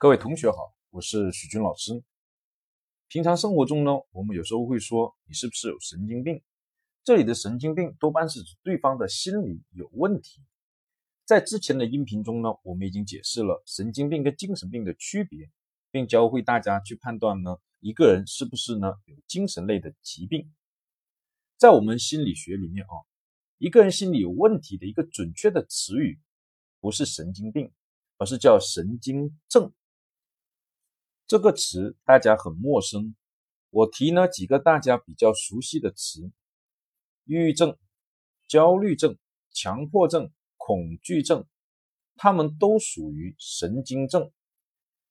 各位同学好，我是许军老师。平常生活中呢，我们有时候会说你是不是有神经病？这里的神经病多半是指对方的心理有问题。在之前的音频中呢，我们已经解释了神经病跟精神病的区别，并教会大家去判断呢一个人是不是呢有精神类的疾病。在我们心理学里面啊，一个人心理有问题的一个准确的词语不是神经病，而是叫神经症。这个词大家很陌生，我提呢几个大家比较熟悉的词：抑郁症、焦虑症、强迫症、恐惧症，它们都属于神经症。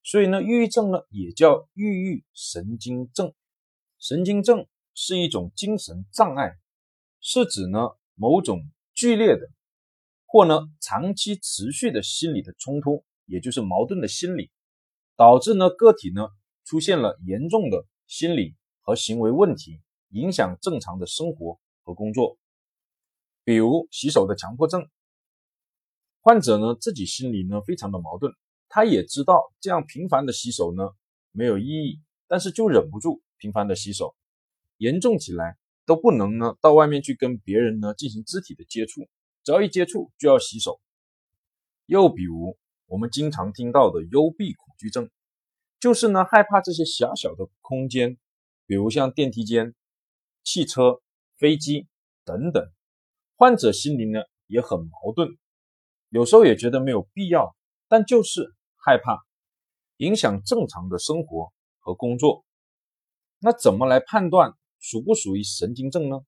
所以呢，抑郁症呢也叫抑郁神经症。神经症是一种精神障碍，是指呢某种剧烈的或呢长期持续的心理的冲突，也就是矛盾的心理。导致呢个体呢出现了严重的心理和行为问题，影响正常的生活和工作。比如洗手的强迫症，患者呢自己心里呢非常的矛盾，他也知道这样频繁的洗手呢没有意义，但是就忍不住频繁的洗手，严重起来都不能呢到外面去跟别人呢进行肢体的接触，只要一接触就要洗手。又比如。我们经常听到的幽闭恐惧症，就是呢害怕这些狭小的空间，比如像电梯间、汽车、飞机等等。患者心里呢也很矛盾，有时候也觉得没有必要，但就是害怕影响正常的生活和工作。那怎么来判断属不属于神经症呢？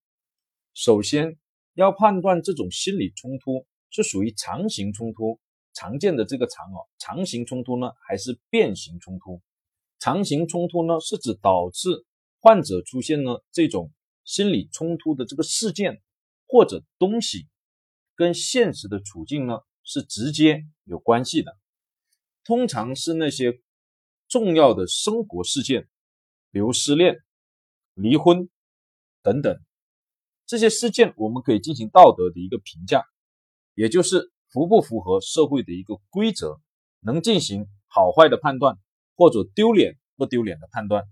首先要判断这种心理冲突是属于长型冲突。常见的这个常哦，常型冲突呢，还是变形冲突？常型冲突呢，是指导致患者出现呢这种心理冲突的这个事件或者东西，跟现实的处境呢是直接有关系的。通常是那些重要的生活事件，比如失恋、离婚等等这些事件，我们可以进行道德的一个评价，也就是。符不符合社会的一个规则，能进行好坏的判断，或者丢脸不丢脸的判断。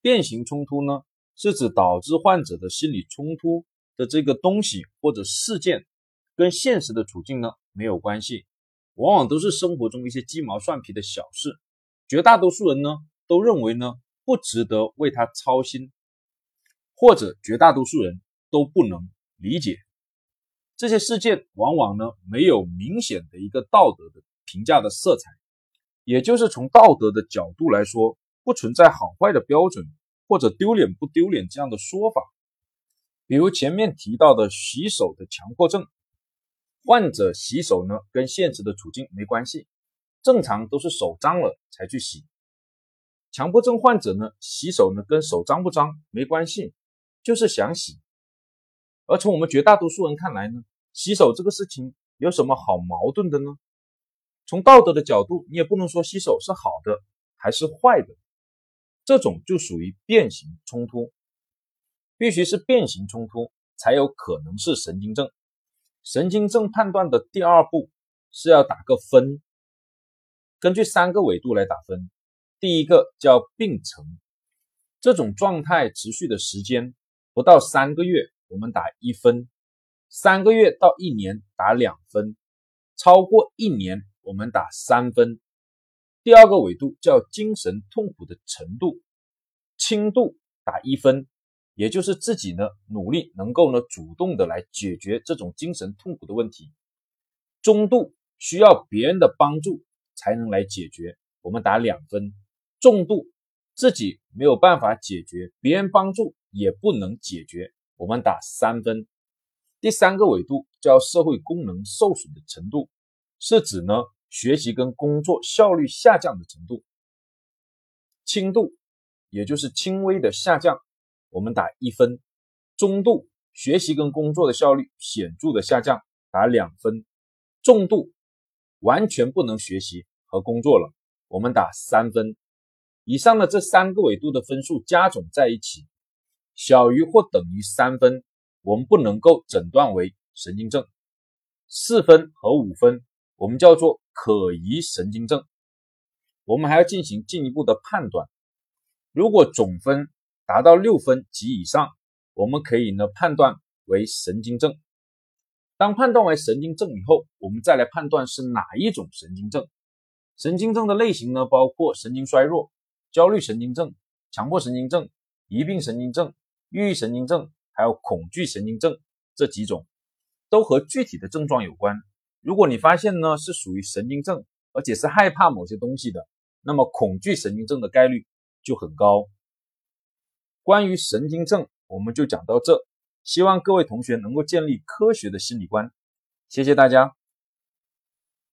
变形冲突呢，是指导致患者的心理冲突的这个东西或者事件，跟现实的处境呢没有关系，往往都是生活中一些鸡毛蒜皮的小事，绝大多数人呢都认为呢不值得为他操心，或者绝大多数人都不能理解。这些事件往往呢没有明显的一个道德的评价的色彩，也就是从道德的角度来说，不存在好坏的标准或者丢脸不丢脸这样的说法。比如前面提到的洗手的强迫症，患者洗手呢跟现实的处境没关系，正常都是手脏了才去洗。强迫症患者呢洗手呢跟手脏不脏没关系，就是想洗。而从我们绝大多数人看来呢，洗手这个事情有什么好矛盾的呢？从道德的角度，你也不能说洗手是好的还是坏的，这种就属于变形冲突，必须是变形冲突才有可能是神经症。神经症判断的第二步是要打个分，根据三个维度来打分。第一个叫病程，这种状态持续的时间不到三个月。我们打一分，三个月到一年打两分，超过一年我们打三分。第二个维度叫精神痛苦的程度，轻度打一分，也就是自己呢努力能够呢主动的来解决这种精神痛苦的问题。中度需要别人的帮助才能来解决，我们打两分。重度自己没有办法解决，别人帮助也不能解决。我们打三分。第三个维度叫社会功能受损的程度，是指呢学习跟工作效率下降的程度。轻度，也就是轻微的下降，我们打一分；中度，学习跟工作的效率显著的下降，打两分；重度，完全不能学习和工作了，我们打三分。以上的这三个维度的分数加总在一起。小于或等于三分，我们不能够诊断为神经症；四分和五分，我们叫做可疑神经症。我们还要进行进一步的判断。如果总分达到六分及以上，我们可以呢判断为神经症。当判断为神经症以后，我们再来判断是哪一种神经症。神经症的类型呢，包括神经衰弱、焦虑神经症、强迫神经症、疑病神经症、抑郁神经症，还有恐惧神经症这几种，都和具体的症状有关。如果你发现呢是属于神经症，而且是害怕某些东西的，那么恐惧神经症的概率就很高。关于神经症，我们就讲到这。希望各位同学能够建立科学的心理观。谢谢大家。